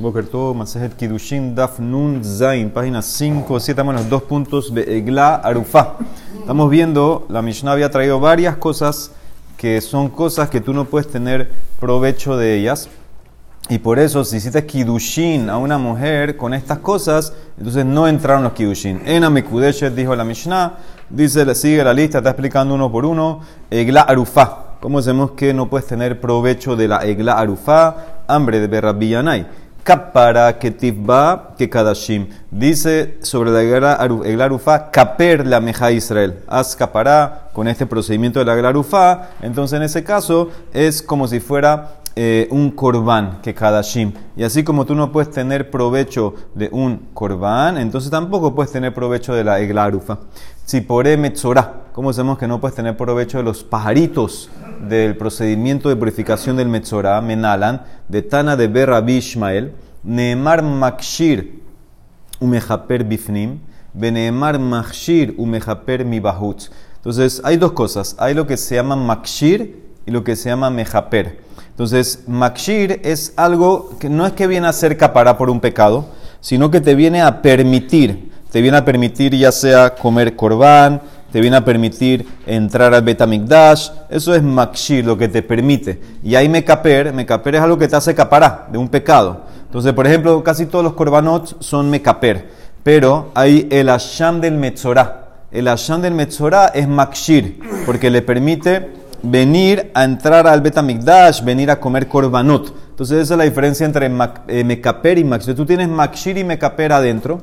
Boker Tov, Masejet Kidushin, Daf Nun Zain, página 5, 7, estamos en los dos puntos de Egla Arufá. Estamos viendo, la Mishnah había traído varias cosas que son cosas que tú no puedes tener provecho de ellas. Y por eso, si hiciste Kidushin a una mujer con estas cosas, entonces no entraron los Kidushin. En Amikudeshet dijo la Mishnah, dice, sigue la lista, está explicando uno por uno, Egla Arufá. ¿Cómo sabemos que no puedes tener provecho de la Egla Arufá? Hambre de Berrabillanay. Kapara ketivba que. Dice sobre la glarufa, kaper la meja Israel. Haz kapara con este procedimiento de la glarufa. Entonces, en ese caso, es como si fuera eh, un korban que kadashim. Y así como tú no puedes tener provecho de un korban, entonces tampoco puedes tener provecho de la eglarufa. Tzipore metzorah. ¿Cómo sabemos que no puedes tener provecho de los pajaritos del procedimiento de purificación del Metzorah, Menalan, de Tana de Berra Bishmael, Neemar Makshir Umejaper Bifnim, Beneemar Makshir Umejaper Mibahutz. Entonces, hay dos cosas. Hay lo que se llama Makshir y lo que se llama Mejaper. Entonces, Makshir es algo que no es que viene a ser capará por un pecado, sino que te viene a permitir, te viene a permitir ya sea comer corbán, te viene a permitir entrar al Betamikdash. Eso es Makshir, lo que te permite. Y hay Mekaper. Mekaper es algo que te hace capará de un pecado. Entonces, por ejemplo, casi todos los korbanot son Mekaper. Pero hay el Asham del Metzorah. El Asham del Metzorah es Makshir, porque le permite venir a entrar al Betamikdash, venir a comer korbanot. Entonces, esa es la diferencia entre eh, Mekaper y Makshir. Tú tienes Makshir y Mekaper adentro.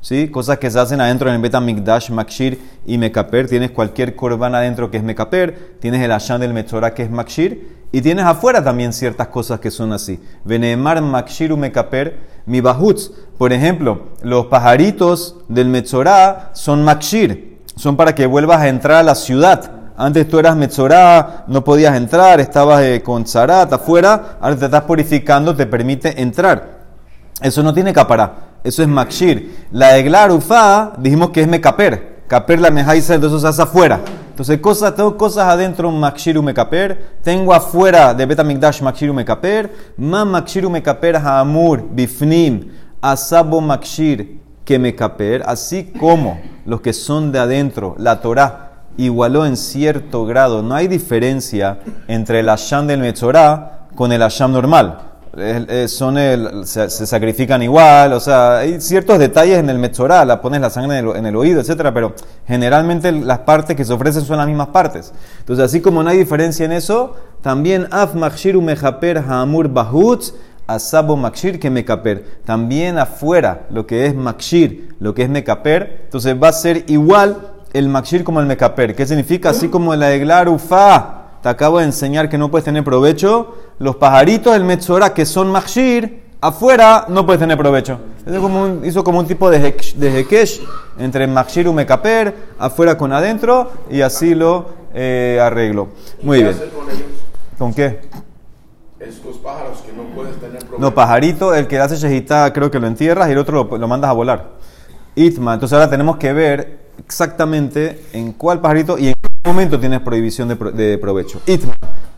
¿sí? Cosas que se hacen adentro en el Betamikdash, Makshir y Mekaper. Tienes cualquier korban adentro que es Mekaper, tienes el Ashan del Metzorah que es Makshir, y tienes afuera también ciertas cosas que son así. Venemar Makshir u Mekaper, mi Bahutz. Por ejemplo, los pajaritos del Metzorah son Makshir, son para que vuelvas a entrar a la ciudad. Antes tú eras Metzorah, no podías entrar, estabas eh, con Zarat afuera, ahora te estás purificando, te permite entrar. Eso no tiene capará. Eso es Makshir. La Eglarufa dijimos que es Mekaper. Kaper la mejaisa, entonces se hace afuera. Entonces, cosas, tengo cosas adentro, Makshiru Mekaper. Tengo afuera de Betamikdash Makshiru Mekaper. Ma Makshiru Mekaper Haamur Bifnim Asabo Makshir que Mekaper. Así como los que son de adentro, la Torah igualó en cierto grado. No hay diferencia entre el Asham del Metzorah con el Asham normal son se, sacrifican igual, o sea, hay ciertos detalles en el Metzorah, la pones la sangre en el, oído, etcétera, pero generalmente las partes que se ofrecen son las mismas partes. Entonces, así como no hay diferencia en eso, también af makshiru mejaper hamur bahutz asabo makshir que mekaper. También afuera, lo que es makshir, lo que es mekaper, entonces va a ser igual el makshir como el mekaper. ¿Qué significa? Así como la eglar ufa te acabo de enseñar que no puedes tener provecho. Los pajaritos del Metzora que son Machshir, afuera no puedes tener provecho. como hizo como un tipo de, de hekesh entre Machshir y Mekaper, afuera con adentro, y así lo eh, arreglo. Muy bien. Con, qué? Estos pájaros que no puedes tener provecho. No, pajarito, el que hace shejitá creo que lo entierras y el otro lo, lo mandas a volar. Itma, entonces ahora tenemos que ver exactamente en cuál pajarito y en qué momento tienes prohibición de, provecho. Itma.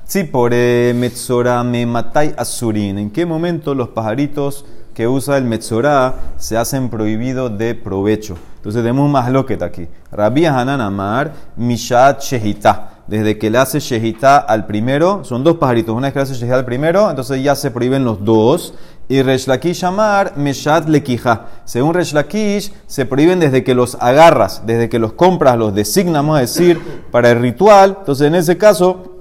Tzipore metzora me matai asurin. ¿En qué momento los pajaritos que usa el metzora se hacen prohibidos de provecho? Entonces tenemos más loquet aquí. Rabbi Hanan Amar, Mishat Shehita. Desde que le hace Shehita al primero, son dos pajaritos. Una vez que le hace Shehita al primero, entonces ya se prohíben los dos. Y Resh Lakish Amar, Meshat Lekija. Según Resh Lakish, se prohíben desde que los agarras, desde que los compras, los designamos a decir, para el ritual. Entonces, en ese caso,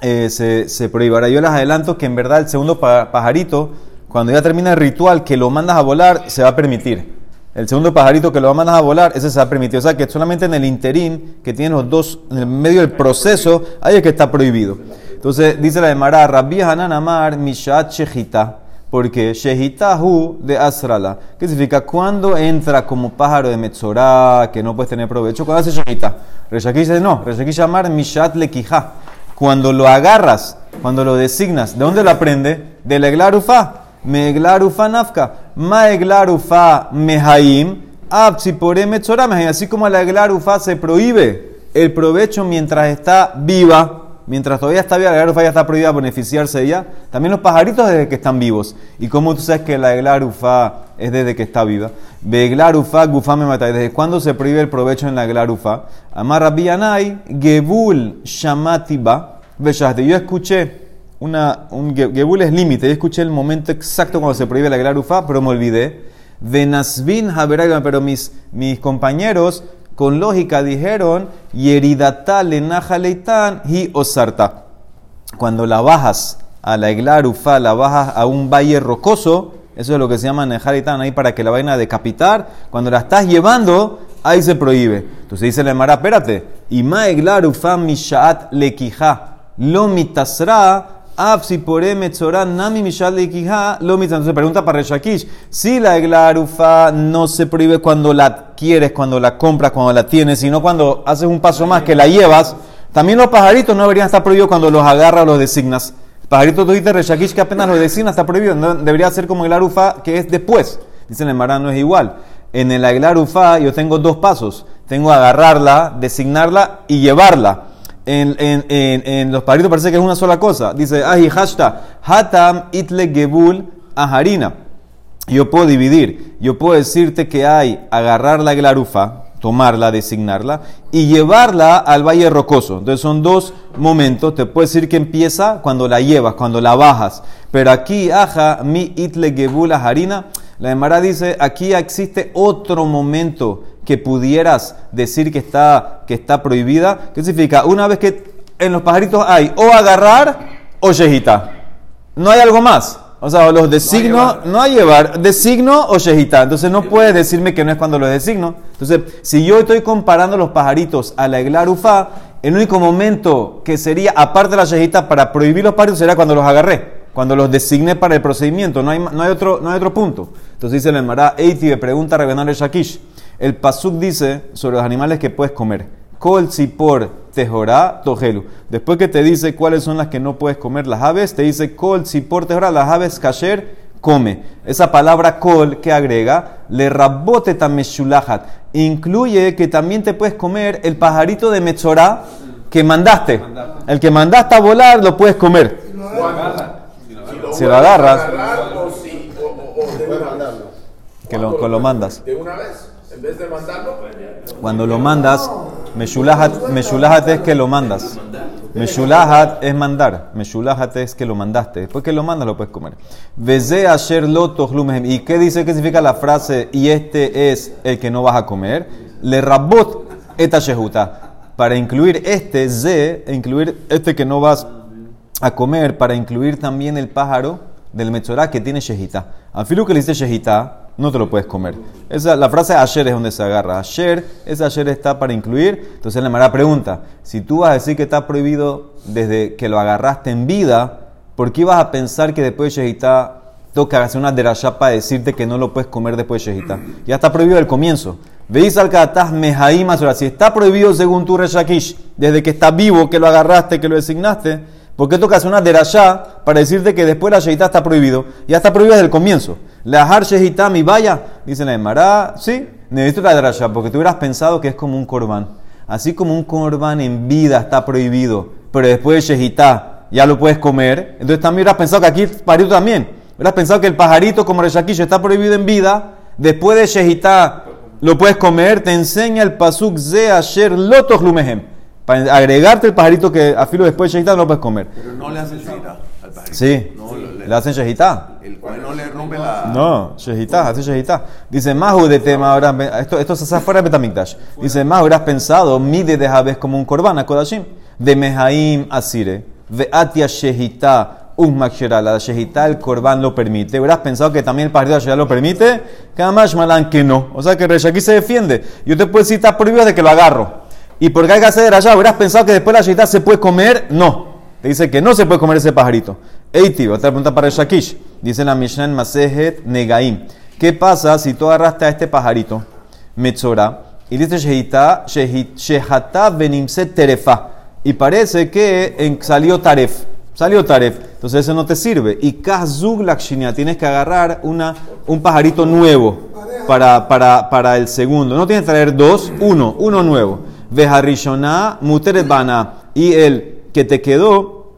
eh, se, se yo les adelanto que en verdad el segundo pajarito, cuando ya termina el ritual, que lo mandas a volar, se va a permitir. El segundo pajarito que lo mandas a volar, ese se va a permitir. O sea que solamente en el interín, que tiene los dos, en el medio del proceso, ahí es que está prohibido. Entonces, dice la de Mará, Rabbi Hanan Amar, Mishat Shechita porque Shehitahu de Asrala, ¿qué significa cuando entra como pájaro de Metzorah, que no puedes tener provecho, cuando hace Shehita. Reshaki dice no, Reshaki llamar Mishat Lekija. Cuando lo agarras, cuando lo designas, ¿de dónde lo aprende? De la Eglarufa. Meglarufa nafka. Ma Eglarufa mehaim. Absipore Metzorah Así como la Eglarufa se prohíbe el provecho mientras está viva mientras todavía está viva, la Eglarufa ya está prohibida beneficiarse de ella. También los pajaritos desde que están vivos. ¿Y cómo tú sabes que la Eglarufa es desde que está viva? Beglarufa, gufame matai. ¿Desde cuándo se prohíbe el provecho en la Eglarufa? Amarra bianai, gebul shamatiba. Yo escuché una, un gebul es límite. Yo escuché el momento exacto cuando se prohíbe la Eglarufa, pero me olvidé. Venasvin haberagam, pero mis, mis compañeros con lógica dijeron, Yeridata lenajaleitan hi osarta. Cuando la bajas a la eglarufa, la bajas a un valle rocoso, eso es lo que se llama nejalitan, ahí para que la vaina a decapitar. Cuando la estás llevando, ahí se prohíbe. Entonces dice la Emara, espérate, y ma eglarufa mishaat lekija, lo mitasra nami Entonces pregunta para Reshakish, si la eglarufa no se prohíbe cuando la quieres, cuando la compras, cuando la tienes, sino cuando haces un paso más que la llevas, también los pajaritos no deberían estar prohibidos cuando los agarras o los designas. Pajarito tú dices Reshakish que apenas los designas está prohibido, no, debería ser como el arufa que es después. Dicen el Marán no es igual. En el aglarufa yo tengo dos pasos. Tengo agarrarla, designarla y llevarla en, los pajaritos parece que es una sola cosa. Dice, ahi hashta, hatam itle gebul aharina. Yo puedo dividir. Yo puedo decirte que hay agarrar la glarufa, tomarla, designarla, y llevarla al valle rocoso. Entonces son dos momentos. Te puedo decir que empieza cuando la llevas, cuando la bajas. Pero aquí, aja, mi itle gebul aharina. La Emara dice, aquí existe otro momento que pudieras decir que está, que está prohibida. ¿Qué significa? Una vez que en los pajaritos hay o agarrar o shejita. No hay algo más. O sea, los designo, no hay llevar, designo o shejita. Entonces no puedes decirme que no es cuando los designo. Entonces, si yo estoy comparando los pajaritos a la eglarufa, el único momento que sería, aparte de la shejita, para prohibir los pajaritos sería cuando los agarré, cuando los designé para el procedimiento. No hay, no hay, otro, no hay otro punto. Entonces dice el Emara, Eiti me pregunta a Shakish. El pasuk dice sobre los animales que puedes comer. Kol por tejorá tojelu. Después que te dice cuáles son las que no puedes comer las aves, te dice kol por tejorá, las aves kasher, come. Esa palabra kol que agrega, le rabote tameshulahat, incluye que también te puedes comer el pajarito de mechorá que mandaste. El que mandaste a volar lo puedes comer. Si lo agarras, que lo, lo mandas. ¿De una vez? Vez de mandarlo, cuando lo mandas, Meshulahat, es que lo mandas. Meshulahat es mandar. Meshulahat es que lo mandaste. Después que lo mandas, lo puedes comer. Veze asher ¿Y qué dice? ¿Qué significa la frase? Y este es el que no vas a comer. Le rabot eta shehuta. Para incluir este ze, e incluir este que no vas a comer, para incluir también el pájaro del Mechorá que tiene shehita. Afilu que le dice shehita, no te lo puedes comer. Esa, la frase ayer es donde se agarra. Ayer, ese ayer está para incluir. Entonces la mala pregunta, si tú vas a decir que está prohibido desde que lo agarraste en vida, ¿por qué ibas a pensar que después de Shehita toca hacer una derashá para decirte que no lo puedes comer después de Shehita? Ya está prohibido el comienzo. Veis al kataz mehaim Si está prohibido según tu reshakish, desde que está vivo, que lo agarraste, que lo designaste, ¿por qué toca hacer una derashá para decirte que después la Shehita está prohibido? Ya está prohibido desde el comienzo. La mi vaya, dice la Emara, sí, necesito la drasha, porque tú hubieras pensado que es como un corbán. Así como un corbán en vida está prohibido, pero después de Shehitá ya lo puedes comer, entonces también hubieras pensado que aquí el pajarito también. Hubieras pensado que el pajarito como Reshakish está prohibido en vida, después de Shehitá lo puedes comer, te enseña el pasuk ze asher lotos lumehem. Para agregarte el pajarito que a filo después de Shehitá no lo puedes comer. Pero no le hacen Shehitá al pajarito. Sí, le, hacen Shehitá. El cual no le rompe la. No, Shehitá, hace Shehitá. Dice, Mahu de tema, ahora, esto, esto se hace fuera de Betamikdash. Dice, Mahu, hubieras pensado, mide de Jabes como un korban a Kodashim. De Mehaim Asire, de Atia Shehitá. La Shehitá, el Corban lo permite. Hubieras pensado que también el partido de lo permite. Kamash Malan que no. O sea que aquí se defiende. Yo te puedo decir, está prohibido de que lo agarro. Y porque hay que hacer allá, hubieras pensado que después la Shehitá se puede comer. No. Te dice que no se puede comer ese pajarito. Eiti, otra pregunta para el Shakish. Dice la Mishnah en Masejet Negaim. ¿Qué pasa si tú agarraste a este pajarito, Metzora, y dice Shehita, Shehata Benimset Terefa? Y parece que salió Taref. Salió Taref. Entonces eso no te sirve. Y Kazug Lakshinia, tienes que agarrar una, un pajarito nuevo para, para, para el segundo. No tienes que traer dos, uno, uno nuevo. Vejarishona Muteret Y el que te quedó,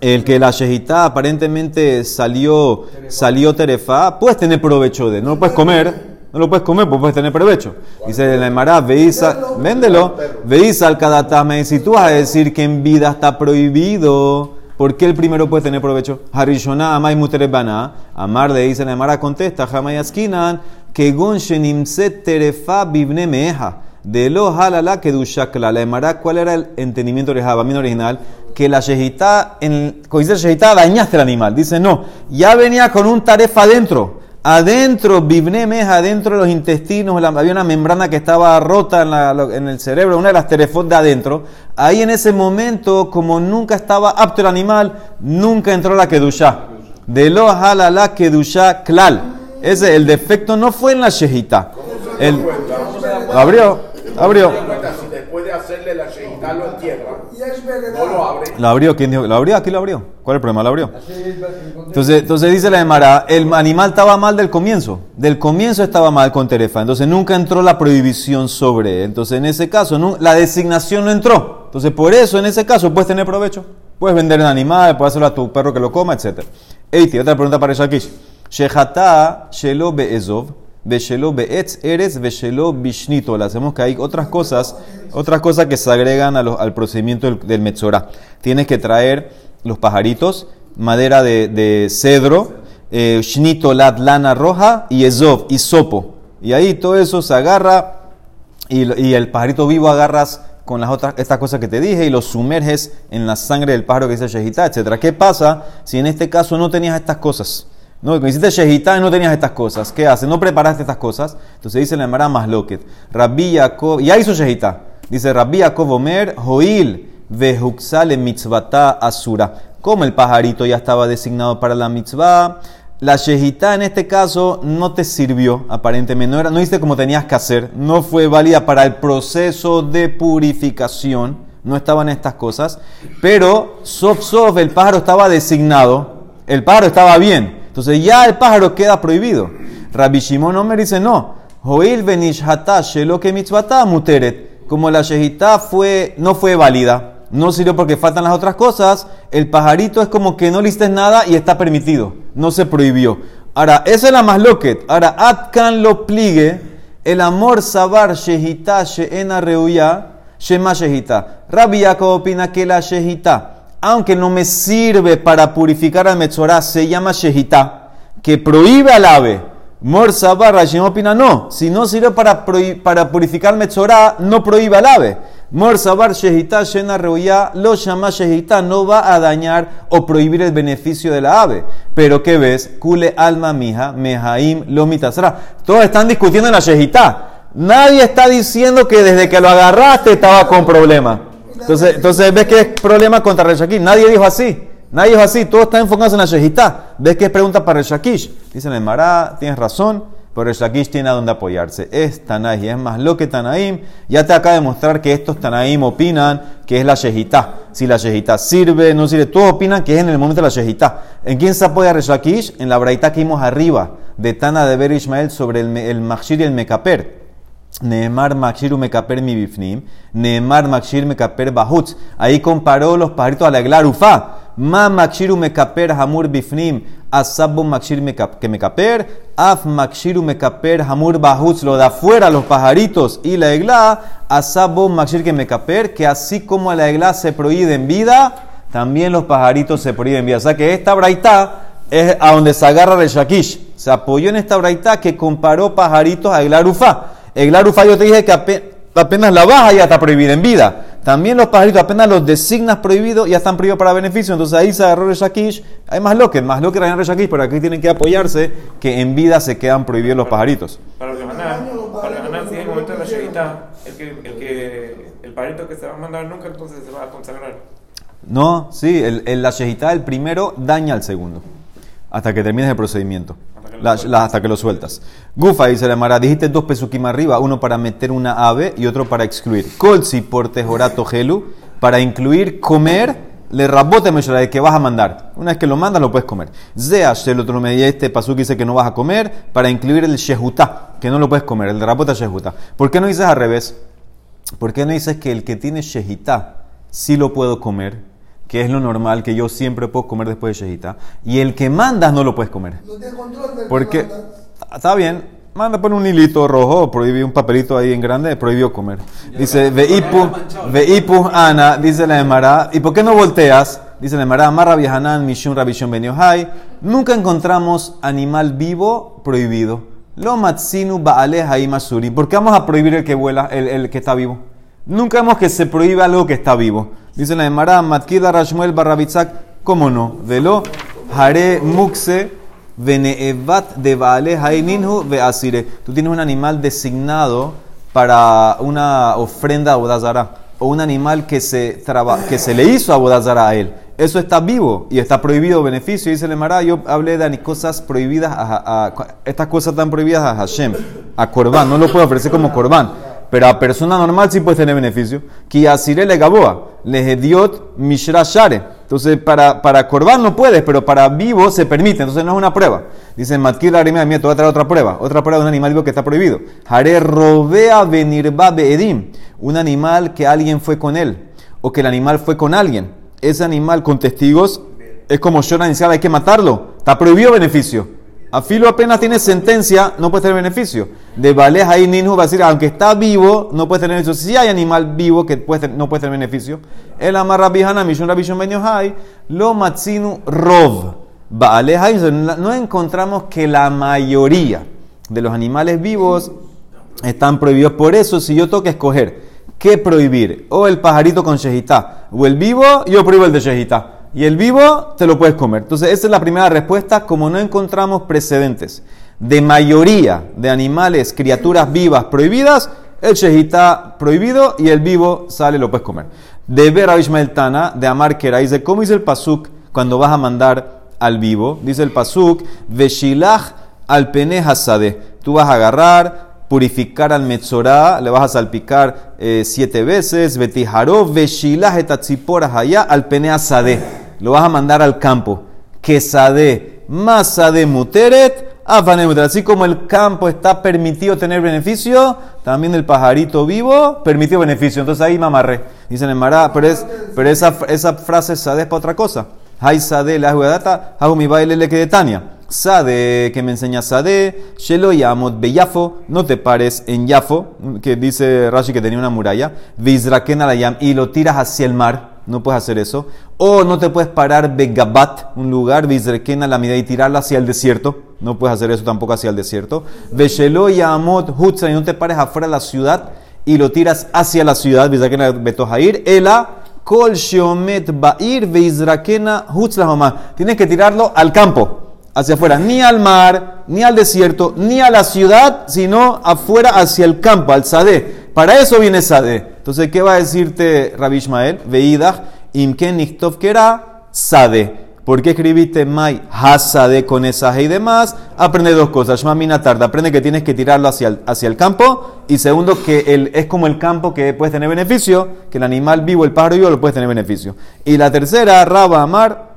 el que la shejitá aparentemente salió, salió terefá, puedes tener provecho de no lo puedes comer, no lo puedes comer, pues puedes tener provecho. Dice la Emara, veis, véndelo, veis al kadatame, si tú vas a decir que en vida está prohibido, ¿por qué el primero puede tener provecho? Harishona amay muterebana, amar le dice la Emara, contesta, jamay askinan, que gon shenimset terefa bibne meja. De lo halala que. La ¿cuál era el entendimiento de Jabamín original? Que la shejitá, en, cuando dice shejitá, dañaste el animal. Dice, no, ya venía con un tarefa adentro. Adentro, bibne meja, adentro de los intestinos, la- había una membrana que estaba rota en, la- en el cerebro, una de las terefos de adentro. Ahí en ese momento, como nunca estaba apto el animal, nunca entró la kedushá. De lo halala kedushá klal. Ese, el defecto no fue en la shejitá. El, lo abrió, abrió. si después de hacerle la shejitá lo entierra, Y es verdad. no lo abre. Lo abrió, ¿quién dijo? ¿Lo abrió? Aquí lo abrió. ¿Cuál es el problema? Lo abrió. Entonces, entonces dice la Emara, el animal estaba mal del comienzo. Del comienzo estaba mal con Terefa. Entonces nunca entró la prohibición sobre él. Entonces en ese caso, la designación no entró. Entonces por eso en ese caso puedes tener provecho. Puedes vender el animal, puedes hacerlo a tu perro que lo coma, etc. Eiti, otra pregunta para Shakish. Shehata shelo be'ezov, Beshelo be'etz eres, beshelo bishnito. Le hacemos que hay otras cosas, otras cosas que se agregan los- al procedimiento del, del. Tienes que traer los pajaritos, madera de, cedro, eh, shnito, lat, lana roja y ezov, y sopo. Y ahí todo eso se agarra y, el pajarito vivo agarras con las otras estas cosas que te dije y lo sumerges en la sangre del pájaro que dice shejitá, etc. ¿Qué pasa si en este caso no tenías estas cosas? No, cuando hiciste shejitá y no tenías estas cosas. ¿Qué haces? No preparaste estas cosas. Entonces dice la Emara más loquet. Rabbi Yaakov, ya hizo shejitá. Dice Rabbi Yaakov Omer, Joil vehuxale mitzvata asura. Como el pajarito ya estaba designado para la mitzvah, la shejitá en este caso no te sirvió, aparentemente. No, era, no hiciste como tenías que hacer. No fue válida para el proceso de purificación. No estaban estas cosas. Pero, sof, sof, el pájaro estaba designado. El pájaro estaba bien. Entonces ya el pájaro queda prohibido. Rabbi Shimon Omer dice no. Joil muteret. Como la shejitá fue, no fue válida, no sirvió porque faltan las otras cosas, el pajarito es como que no listes nada y está permitido, no se prohibió. Ahora, esa es la más loquet. Ahora, Atkan lo pligue, el amor sabar shejitá sheena reuya, shema shejitá. Rabbi Yaakov opina que la shejitá, aunque no me sirve para purificar al metzorá, se llama shejitá, que prohíbe al ave. Mor Sabar, Rashim opina no. Si no sirve para, para purificar Metzorá, no prohíbe al ave. Mor Sabar, Shehita, Shena Reuya, lo llama Shehita, no va a dañar o prohibir el beneficio de la ave. Pero ¿qué ves? Kule alma mija, mehaim lo mitasra. Todos están discutiendo en la Shehita. Nadie está diciendo que desde que lo agarraste estaba con problema. Entonces, entonces ves que es problema contra Reshakish. Nadie dijo así. Nadie dijo así. Todos están enfocados en la Shehitá. Ves que es pregunta para Reshakish. Dicen el Mará, tienes razón, pero Reshakish tiene a dónde apoyarse. Es Tanaí, es más lo que Tanaim. Ya te acaba de mostrar que estos Tanaim opinan que es la Shehitá. Si la Shehitá sirve, no sirve. Todos opinan que es en el momento de la Shehitá. ¿En quién se apoya Reshakish? En la Braitá que vimos arriba, de Tana de Ber Ishmael sobre el, el Machshir y el Mekaper. Neemar Makshir Mekaper mi bifnim, Neemar Makshir Mekaper bahutz. Ahí comparó los pajaritos a la eglar ufa. Ma Makshir Mekaper hamur bifnim, asabo Makshir Mekaper, af Makshir Mekaper hamur bahutz. Lo de afuera, los pajaritos y la egla, asabo Makshir Mekaper, que así como la egla se prohíbe en vida, también los pajaritos se prohíben en vida. O sea que esta braita es a donde se agarra el Shakish. Se apoyó en esta braita que comparó pajaritos a eglar ufa. El Ufa yo te dije que ape- apenas la baja ya está prohibida en vida. También los pajaritos apenas los designas prohibidos ya están prohibidos para beneficio. Entonces ahí se agarró el Shakish. Hay más loques, más loques el Shakish, pero aquí tienen que apoyarse que en vida se quedan prohibidos los pajaritos. Para los Yohanan, para Yohanan, si en el momento de la Shevita, el que, el que, el parito que se va a mandar nunca entonces se va a consagrar. No, sí, el, el- la del primero daña al segundo. Hasta que termines el procedimiento. La- hasta que lo sueltas. Gufa dice la Mara, dijiste dos pesukim arriba, uno para meter una ave y otro para excluir. Colsi por tejorato gelu, para incluir comer, le rabote de que vas a mandar. Una vez que lo mandas, lo puedes comer. Zeash, el otro media, este pasuk dice que no vas a comer, para incluir el shehutá, que no lo puedes comer, el rabote shehutá. ¿Por qué no dices al revés? ¿Por qué no dices que el que tiene shehitá sí lo puedo comer? Que es lo normal que yo siempre puedo comer después de Shehita, y el que mandas no lo puedes comer. No tiene control del que Porque, manda. está bien, manda por un hilito rojo, prohíbe un papelito ahí en grande, prohibió comer. Dice, veipu, ana, dice la Emara, ¿y por qué no volteas? Dice la Emara, Amarra Hanan, Mishun Rabishon Ben Yohai, nunca encontramos animal vivo prohibido. Lo matsinu baale masuri. ¿Por qué vamos a prohibir el que vuela, el, el que está vivo? Nunca vemos que se prohíbe algo que está vivo. Dice la Emara, Matkida Rashmuel Barrabitzak, ¿cómo no? Velo, Hare Mukse, Veneevat de Baale Haininhu Veasire. Tú tienes un animal designado para una ofrenda a Bodazara o un animal que se, traba- que se le hizo a Bodazara a él. Eso está vivo y está prohibido beneficio. Dice el Emara, yo hablé de cosas prohibidas, a, a- estas cosas están prohibidas a Hashem, a Corban. No lo puedo ofrecer como Corban. Pero a persona normal sí puedes tener beneficio. Ki asire le gaboa, le hediot mishra share. Entonces, para, para Corban no puedes, pero para vivo se permite. Entonces, no es una prueba. Dice, Matkir Arimea, mira, te voy a traer otra prueba. Otra prueba de un animal vivo que está prohibido. Hare robea venirba beedim. Un animal que alguien fue con él. O que el animal fue con alguien. Ese animal con testigos es como Shona inicial, hay que matarlo. Está prohibido beneficio. A filo apenas tiene sentencia, no puede tener beneficio. De Vales ahí Ninhu va a decir, aunque está vivo, no puede tener beneficio. Si hay animal vivo que no puede tener beneficio, el amarra bijana, mishun rabishon ben lo matzinu rov. No encontramos que la mayoría de los animales vivos están prohibidos. Por eso, si yo tengo que escoger qué prohibir, o el pajarito con shejitá, o el vivo, yo prohíbo el de shejitá. Y el vivo te lo puedes comer. Entonces, esa es la primera respuesta. Como no encontramos precedentes de mayoría de animales, criaturas vivas prohibidas, el shejitá prohibido y el vivo sale, lo puedes comer. De ver a Ishmael Tana, de Amar Kera, dice, ¿cómo dice el pasuk cuando vas a mandar al vivo? Dice el pasuk, Veshilach al pene. Tú vas a agarrar, purificar al metzorá, le vas a salpicar eh, siete veces, betijaró, veshilah etatzipora allá al pene asade. Lo vas a mandar al campo. Que sade, más sade muteret. Así como el campo está permitido tener beneficio, también el pajarito vivo permitió beneficio. Entonces ahí mamarré. Dicen en Mará, pero, es, pero esa, esa frase sade es para otra cosa. Hay sade la jugadata, hago mi baile le que de Tania. Sade, que me enseña Sade, Shelo Yamot Beyafo, no te pares en Yafo, que dice Rashi que tenía una muralla, Vizraken alayam, y lo tiras hacia el mar, no puedes hacer eso. O no te puedes parar Begabat, un lugar, Vizraken alamida, y tirarlo hacia el desierto, no puedes hacer eso tampoco hacia el desierto. Veshelo Yamot Hutza, y no te pares afuera de la ciudad y lo tiras hacia la ciudad, Vizraken Betojair, Ela. Kol Shomet Bair. Tienes que tirarlo al campo hacia afuera, ni al mar, ni al desierto, ni a la ciudad, sino afuera hacia el campo, al Sadeh. Para eso viene Sadeh. Entonces, ¿qué va a decirte Rabbi Ishmael? Veidach, imken nichtov kera Sadeh. ¿Por qué escribiste Mai Hasade con esa y demás? Aprende dos cosas. Shma Mina tarda. Aprende que tienes que tirarlo hacia el, hacia el campo. Y segundo, que el, es como el campo que puedes tener beneficio, que el animal vivo, el pájaro vivo, lo puedes tener beneficio. Y la tercera, Raba Amar,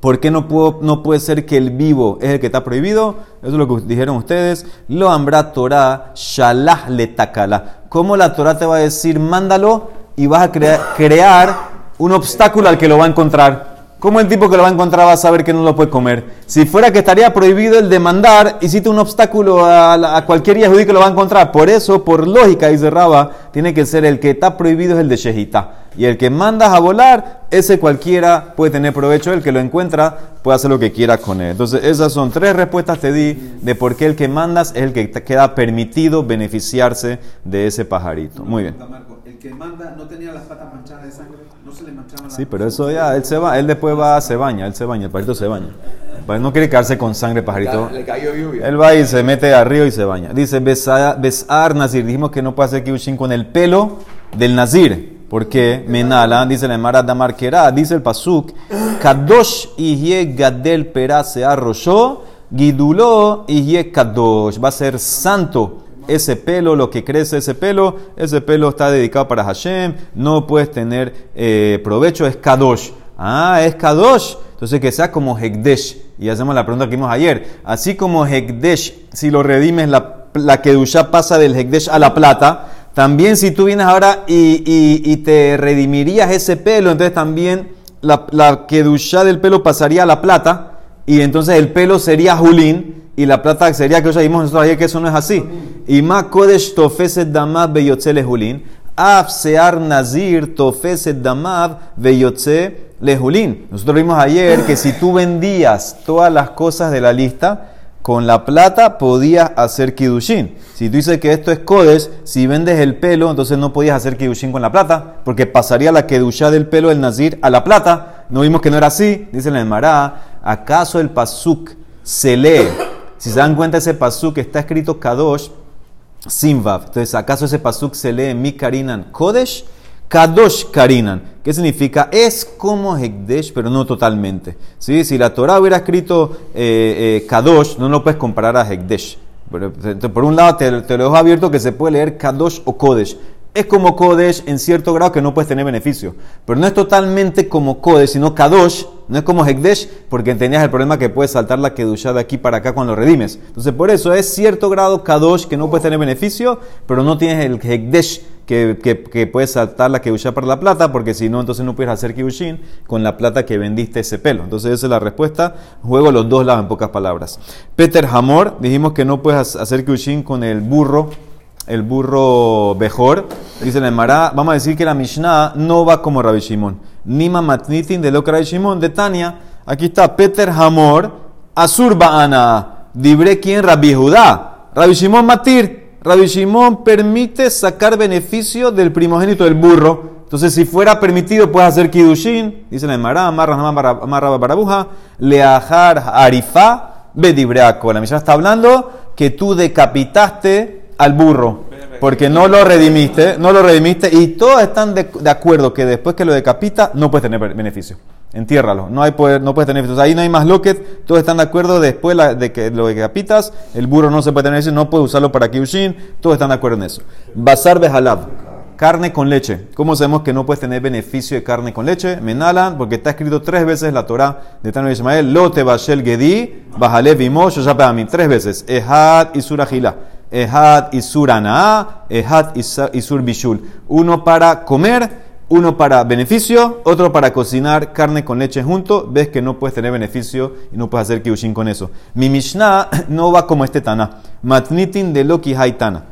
¿Por qué no, puedo, no puede ser que el vivo es el que está prohibido? Eso es lo que dijeron ustedes. Lo ambra Torah, shalah le takala. ¿Cómo la Torah te va a decir, mándalo y vas a crea- crear un obstáculo al que lo va a encontrar? ¿Cómo el tipo que lo va a encontrar va a saber que no lo puede comer? Si fuera que estaría prohibido el demandar, hiciste un obstáculo a, cualquier yahudí que lo va a encontrar. Por eso, por lógica, dice Raba, tiene que ser el que está prohibido es el de Shehita. Y el que mandas a volar, ese cualquiera puede tener provecho. El que lo encuentra puede hacer lo que quiera con él. Entonces, esas son tres respuestas te di de por qué el que mandas es el que queda permitido beneficiarse de ese pajarito. Muy bien. El que manda no tenía las patas manchadas de sangre, se le manchaban las Sí, pero eso ya, él se va, él después va, se baña, él se baña, el pajarito se baña. Pues no quiere quedarse con sangre, pajarito. Le cayó lluvia. Él va y se mete al río y se baña. Dice, "Besa- besar nazir. Dijimos que no puede hacer kiddushin con el pelo del nazir. ¿Por qué? Menala, dice la Emara Damarquera, dice el Pasuk, Kadosh ihye gadel pera se arrolló, giduló ihye kadosh. Va a ser santo ese pelo, lo que crece ese pelo, ese pelo está dedicado para Hashem, no puedes tener eh, provecho, es kadosh. Ah, es kadosh. Entonces que sea como Hekdesh. Y hacemos la pregunta que vimos ayer. Así como Hekdesh, si lo redimes, la, la Kedusha pasa del Hekdesh a la plata. También si tú vienes ahora y, y- te redimirías ese pelo, entonces también la, la kedusha del pelo pasaría a la plata y entonces el pelo sería julín y la plata sería que ya vimos nosotros ayer que eso no es así. Y ma kodesh tofeset damav beyotze lehulin, af sear nazir tofeset damav beyotze lehulin. Nosotros vimos ayer que si tú vendías todas las cosas de la lista, con la plata podías hacer kidushin. Si tú dices que esto es kodesh, si vendes el pelo, entonces no podías hacer kidushin con la plata, porque pasaría la kedusha del pelo del nazir a la plata. No vimos que no era así, dice la Emara. ¿Acaso el pasuk se lee? Si se dan cuenta, ese pasuk está escrito kadosh simvav. Entonces, ¿acaso ese pasuk se lee mi karinan kodesh? Kadosh Karinan. ¿Qué significa? Es como Hekdesh, pero no totalmente. ¿Sí? Si la Torah hubiera escrito eh, eh, Kadosh, no lo puedes comparar a Hekdesh. Por un lado, te, te lo dejo abierto que se puede leer Kadosh o Kodesh. Es como Kodesh en cierto grado que no puedes tener beneficio. Pero no es totalmente como Kodesh, sino Kadosh. No es como Hekdesh, porque tenías el problema que puedes saltar la Kedushá de aquí para acá cuando lo redimes. Entonces, por eso es cierto grado Kadosh que no puedes tener beneficio, pero no tienes el Hekdesh que, que, puedes saltar la Kedushá para la plata, porque si no, entonces no puedes hacer Kedushin con la plata que vendiste ese pelo. Entonces, esa es la respuesta. Juego los dos lados en pocas palabras. Peter Hamor, dijimos que no puedes hacer Kedushin con el burro el burro Bejor, dice la Emara, vamos a decir que la Mishnah no va como Rabbi Shimon. Nima matnitin de lo que Rabbi Shimon de Tania. Aquí está Peter Hamor, Asur Ana, Dibre quien Rabbi Judá. Rabbi Shimon Matir. Rabbi Shimon permite sacar beneficio del primogénito del burro. Entonces, si fuera permitido, puedes hacer kidushin, dice la Emara, amarra barabuja, leajar arifa, bedibreaco. La Mishnah está hablando que tú decapitaste al burro, porque no lo redimiste, no lo redimiste, y todos están de, acuerdo que después que lo decapita no puedes tener beneficio. Entiérralo, no, hay poder, no puedes tener beneficio. Ahí no hay más loquet, todos están de acuerdo después de que lo decapitas, el burro no se puede tener beneficio, no puedes usarlo para kiushin, todos están de acuerdo en eso. Bazar behalab, carne con leche. ¿Cómo sabemos que no puedes tener beneficio de carne con leche? Menalan, porque está escrito tres veces la Torah de Tano Ismael, lo te bashel gedi, bajale vimo, mí tres veces, ehad y surajila. Ehad Isur Anaa, Ehad Isur Bishul. Uno para comer, uno para beneficio, otro para cocinar carne con leche junto. Ves que no puedes tener beneficio y no puedes hacer kiushin con eso. Mi Mishnah no va como este Tana. Matnitin de Loki Haitana.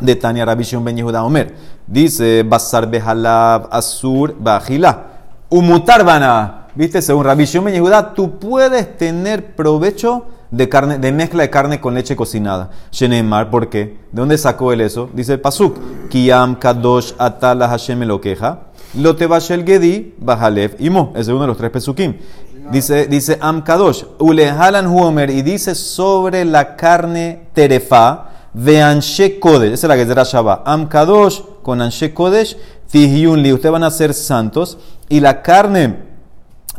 De Tania Rabbi Shimon Ben Yehuda Omer. Dice, Basar Behalab Asur Bajila. Umutar Bana. ¿Viste? Según Rabbi Shimon Ben Yehuda, tú puedes tener provecho de, carne, de mezcla de carne con leche cocinada. Shenemar, ¿por qué? ¿De dónde sacó él eso? Dice el Pasuk. Kiyam Kadosh Atala Hashem Elokeja. Lote Bashel Gedi Bajalev Imo. Es uno de los tres Pesukim. Dice, dice Am Kadosh. Ulehalan Huomer. Y dice sobre la carne terefa. Veanshe Kodesh. Esa es la que será Shabbat. Am Kadosh con Anshe Kodesh. Tihyunli. Ustedes van a ser santos. Y la carne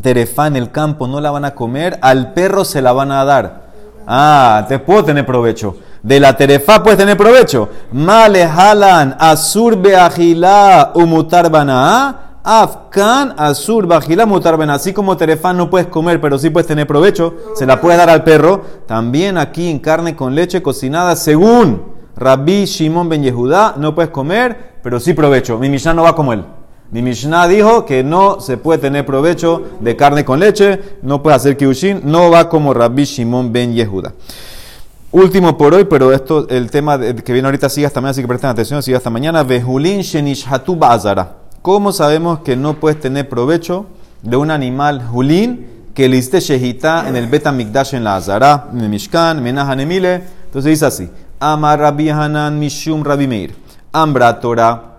terefa en el campo no la van a comer, al perro se la van a dar. Ah, te puedo tener provecho. De la terefa puedes tener provecho. Male halan asur beagilá umutar banaa. Afkan asur beagilá umutar banaa. Así como terefa no puedes comer, pero sí puedes tener provecho, se la puedes dar al perro. También aquí en carne con leche cocinada, según Rabbi Shimon ben Yehudá, no puedes comer, pero sí provecho. Mi Mishnah no va como él. Mi Mishnah dijo que no se puede tener provecho de carne con leche, no puede hacer kiushin, no va como Rabbi Shimon ben Yehuda. Último por hoy, pero esto, el tema que viene ahorita sigue hasta mañana, así que presten atención, sigue hasta mañana. Behulin shenishhatu ba'azara. ¿Cómo sabemos que no puedes tener provecho de un animal hulin que le hiciste shehita en el beta mikdash en la azara, en mishkan, menahanemile? Entonces dice así: Amar Rabbi Hanan mishum Rabbi Meir. Ambra Torah.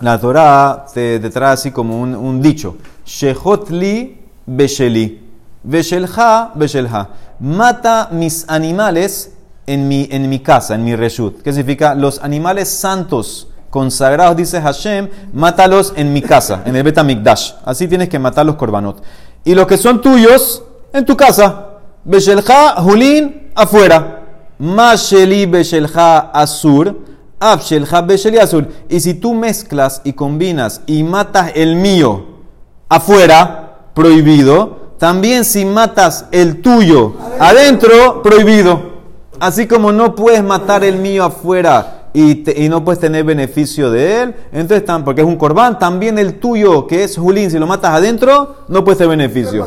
La Torah te, te trae así como un, un dicho. Shehotli besheli. Beshelha beshelha. Mata mis animales en mi, en mi casa, en mi reshut. ¿Qué significa? Los animales santos, consagrados, dice Hashem, mátalos en mi casa, en el Betamikdash. Así tienes que matar los korbanot. Y los que son tuyos, en tu casa. Beshelha, Julín, afuera. Masheli beshelha asur. Abshelha besheli azul. Y si tú mezclas y combinas y matas el mío afuera, prohibido. También si matas el tuyo adentro, prohibido. Así como no puedes matar el mío afuera y y, te- y no puedes tener beneficio de él. Entonces, porque es un corbán, también el tuyo, que es Julín, si lo matas adentro, no puedes tener beneficio.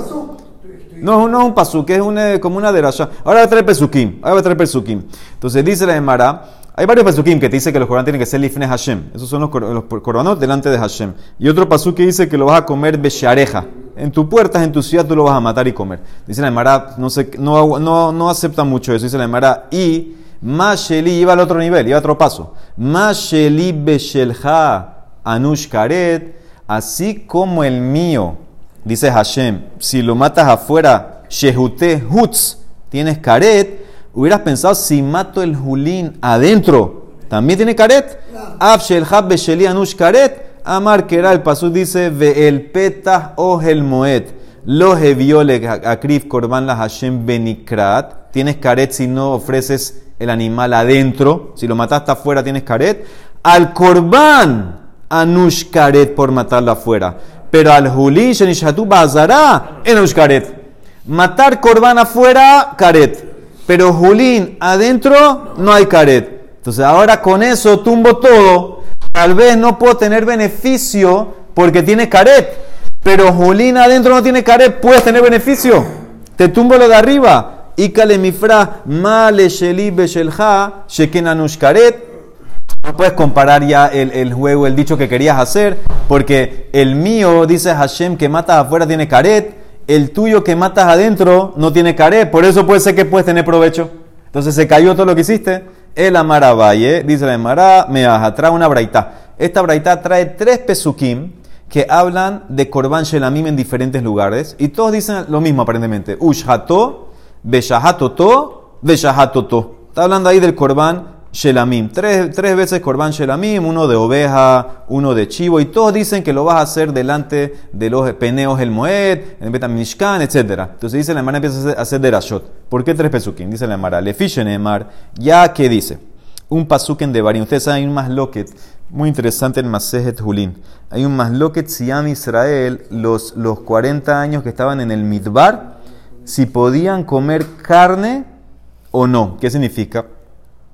No, no es un pasuk, es una, como una derasha. Ahora va a traer pesukim. Ahora va a traer pesukim. Entonces dice la Emara, hay varios pesukim que te dice que los corbanos tienen que ser lifne Hashem. Esos son los, cor- los corbanos delante de Hashem. Y otro pasuk que dice que lo vas a comer beshareja. En tu puerta, en tu ciudad, tú lo vas a matar y comer. Dice la Emara, no, sé, no, no, no acepta mucho eso. Dice la Emara, y Masheli iba al otro nivel, iba a otro paso. Masheli beshelha anush karet, así como el mío Dice Hashem, si lo matas afuera, Shehute Hutz, tienes caret, hubieras pensado si mato el Julín adentro, también tiene caret. Ab Shelhab Besheli Anush caret, Amar Kera, el pasú dice, Ve el petah o el moed, lo heviole akrif korban la Hashem benikrat, tienes caret si no ofreces el animal adentro, si lo mataste afuera tienes caret. Al korban, Anush karet por matarlo afuera. Pero al Julín Shenishatu Bazará en Karet. Matar Corban afuera, Karet. Pero Julín adentro, no hay Karet. Entonces ahora con eso tumbo todo. Tal vez no puedo tener beneficio porque tiene Karet. Pero Julín adentro no tiene Karet, puedes tener beneficio. Te tumbo lo de arriba. Y kalemifra male sheli karet. No puedes comparar ya el, el juego, el dicho que querías hacer, porque el mío, dice Hashem, que matas afuera tiene caret, el tuyo que matas adentro no tiene caret, por eso puede ser que puedes tener provecho. Entonces se cayó todo lo que hiciste. El Amaravalle, dice la Amara, me trae una braita. Esta braita trae tres pesukim que hablan de Korban Shelamim en diferentes lugares, y todos dicen lo mismo aparentemente. Ushhato, Beshahatoto, Beshahatoto. Está hablando ahí del Korban Shelamim. Tres, tres veces Korban Shelamim, uno de oveja, uno de chivo, y todos dicen que lo vas a hacer delante de los peneos el Moed, en Betamishkan, etc. Entonces dice la Emara empieza a hacer, derashot. ¿Por qué tres pesukim? Dice la le Emar, ya que dice, un pasuken de Barim. Ustedes saben, hay un masloket muy interesante en Masejet Julin. Hay un masloket Siam Israel, los, los 40 años que estaban en el Midbar, si podían comer carne o no. ¿Qué significa?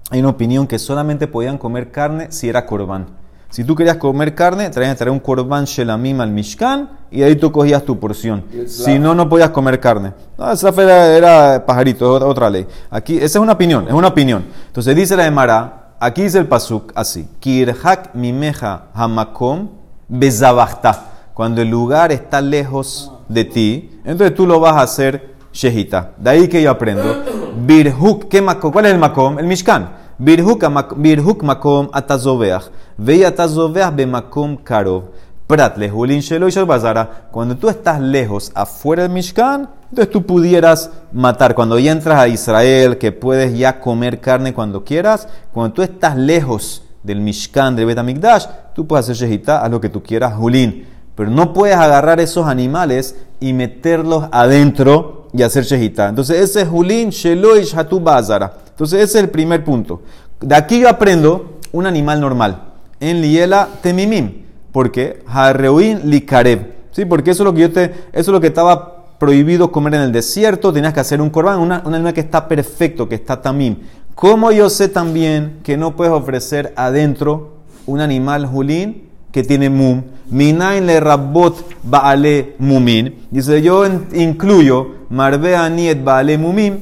Hay una opinión que solamente podían comer carne si era corbán. Si tú querías comer carne, traían que traer un corbán shelamim al mishkan y ahí tú cogías tu porción. Si no, no podías comer carne. No, esa era, era pajarito, otra, otra ley. Aquí, esa es una opinión, es una opinión. Entonces dice la Emara, aquí dice el pasuk así: Kirhak mimeja hamakom bezabachta. Cuando el lugar está lejos de ti, entonces tú lo vas a hacer shehita. De ahí que yo aprendo. Birhuk, ¿qué makom? ¿cuál es el makom? El mishkan. Birhuk, makom atazoveach. Ve atazoveach be makom karov. Prat lehulin shelo y bazara. Cuando tú estás lejos, afuera del mishkan, entonces tú pudieras matar. Cuando ya entras a Israel, que puedes ya comer carne cuando quieras, cuando tú estás lejos del mishkan, del betamikdash, tú puedes hacer shehita, haz lo que tú quieras, hulin. Pero no puedes agarrar esos animales y meterlos adentro y hacer shehita. Entonces ese es Julín, Shelo y Shatu Bazara. Entonces ese es el primer punto. De aquí yo aprendo un animal normal. En Liela Temimim. Porque Harreuin Likarev. ¿Sí? Porque eso es lo que yo te, eso es lo que estaba prohibido comer en el desierto. Tenías que hacer un corbán, una- un animal que está perfecto, que está tamim. ¿Cómo yo sé también que no puedes ofrecer adentro un animal Julín? Que tiene mum. Minain le rabot baale mumin. Dice, yo incluyo marbea niet baale mumim.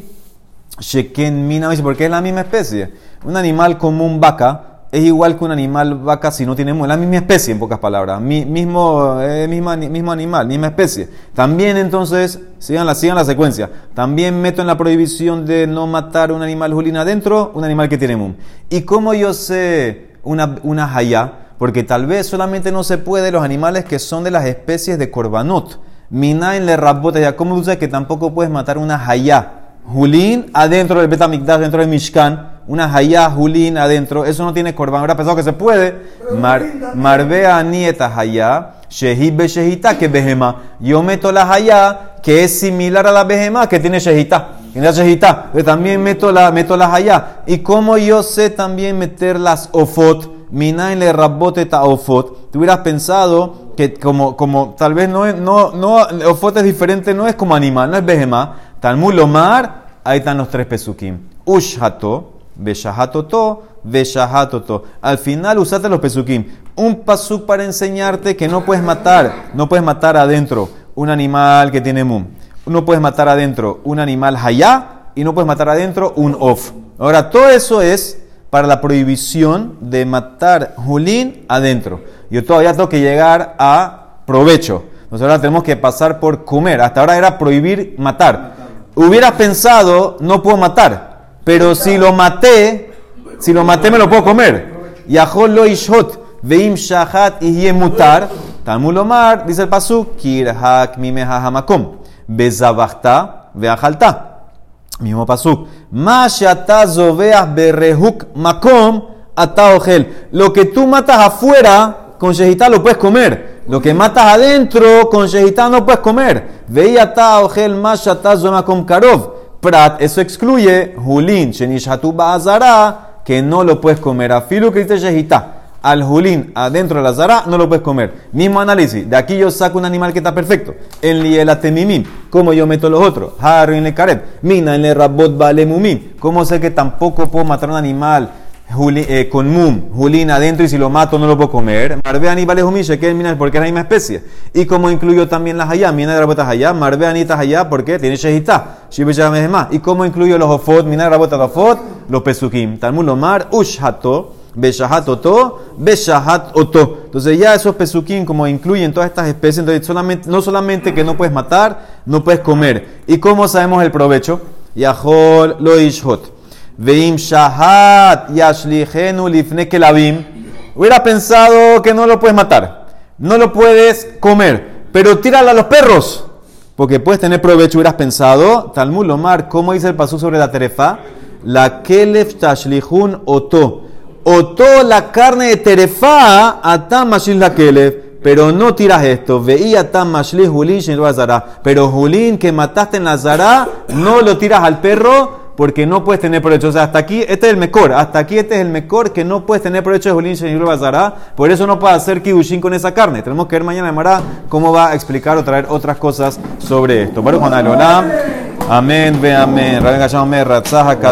Sheken mina, porque es la misma especie. Un animal común vaca es igual que un animal vaca si no tiene mum. Es la misma especie, en pocas palabras. Mi- mismo, eh, mismo animal, misma especie. También entonces, sigan la, sigan la secuencia. También meto en la prohibición de no matar un animal julina adentro, un animal que tiene mum. ¿Y cómo yo sé una, una hayá? Porque tal vez solamente no se puede los animales que son de las especies de corbanot. Minain le rabota ya. ¿Cómo tú sabes que tampoco puedes matar una hayá? Julín adentro del Betamikdash, dentro del Mishkan. Una hayá, julín adentro. Eso no tiene corban. Ahora pensado que se puede. Mar, marbea nieta hayá. Shehid be shehita que behema. Yo meto la hayá que es similar a la behema que tiene shehita. Tiene shehita. Yo también meto la, meto la hayá. Y como yo sé también meter las ofot. Minain le rabote ofot. Tú hubieras pensado que como, como tal vez no es, no, no, ofot es diferente, no es como animal, no es behemá. Talmud lomar, ahí están los tres pesukim. Ushhato, Beshahatoto, Beshahatoto. Al final usaste los pesukim. Un pasuk para enseñarte que no puedes matar, no puedes matar adentro un animal que tiene mum. No puedes matar adentro un animal hayá y no puedes matar adentro un of. Ahora, todo eso es para la prohibición de matar julín adentro. Yo todavía tengo que llegar a provecho. Entonces ahora tenemos que pasar por comer. Hasta ahora era prohibir matar. Hubieras pensado, no puedo matar. Pero si lo maté, si lo maté me lo puedo comer. Yahol lo ishot, veim shahat y mutar. Talmud Omar, dice el pasuk, kirhak mimeha hamakom. Bezabachta veajalta. Mismo pasuk. Berehuk makom ata Lo que tú matas afuera, con shehita lo puedes comer. Lo que matas adentro, con shehita no puedes comer. Veía ata ojel ma shata makom karov. Prat, eso excluye hulin, shenishatu ba'azara, que no lo puedes comer. Afilu que dice shehita al julín adentro de la zara, no lo puedes comer. Mismo análisis. De aquí yo saco un animal que está perfecto. En lielatemimim. ¿Cómo yo meto los otros? Harry en le karet. Mina en le rabot mumim. ¿Cómo sé que tampoco puedo matar un animal eh, con mum, julín adentro y si lo mato no lo puedo comer? Marbe vale humim, que mina porque es la misma especie. Y como incluyo también las hayá, mina de rabotas hayá, marbe anitas hayá porque tiene shehita. Y como incluyo los ofot, mina de rabotas ofot, los pesukim. Talmud ushato. Beshahat oto, Beshahat oto. Entonces ya esos pesukim como incluyen todas estas especies, entonces no solamente que no puedes matar, no puedes comer. ¿Y cómo sabemos el provecho? Yahol lo ishot. Veim shahat yashlihenu lifne kelabim. Hubiera pensado que no lo puedes matar, no lo puedes comer, pero tíralo a los perros. Porque puedes tener provecho, hubieras pensado, Talmud Lomar, ¿cómo dice el paso sobre la terefa? La kelef tashlihun oto o toda la carne de terefa atam la kelev, pero no tiras esto. Veía atam mashli julin Pero julín que mataste en la zara, no lo tiras al perro porque no puedes tener provecho. O sea, hasta aquí, este es el mejor. Hasta aquí este es el mejor que no puedes tener provecho de julín shenil bazara. Por eso no puedes hacer kibushin con esa carne. Tenemos que ver mañana de cómo va a explicar o traer otras cosas sobre esto. Juan Amén, ve amén.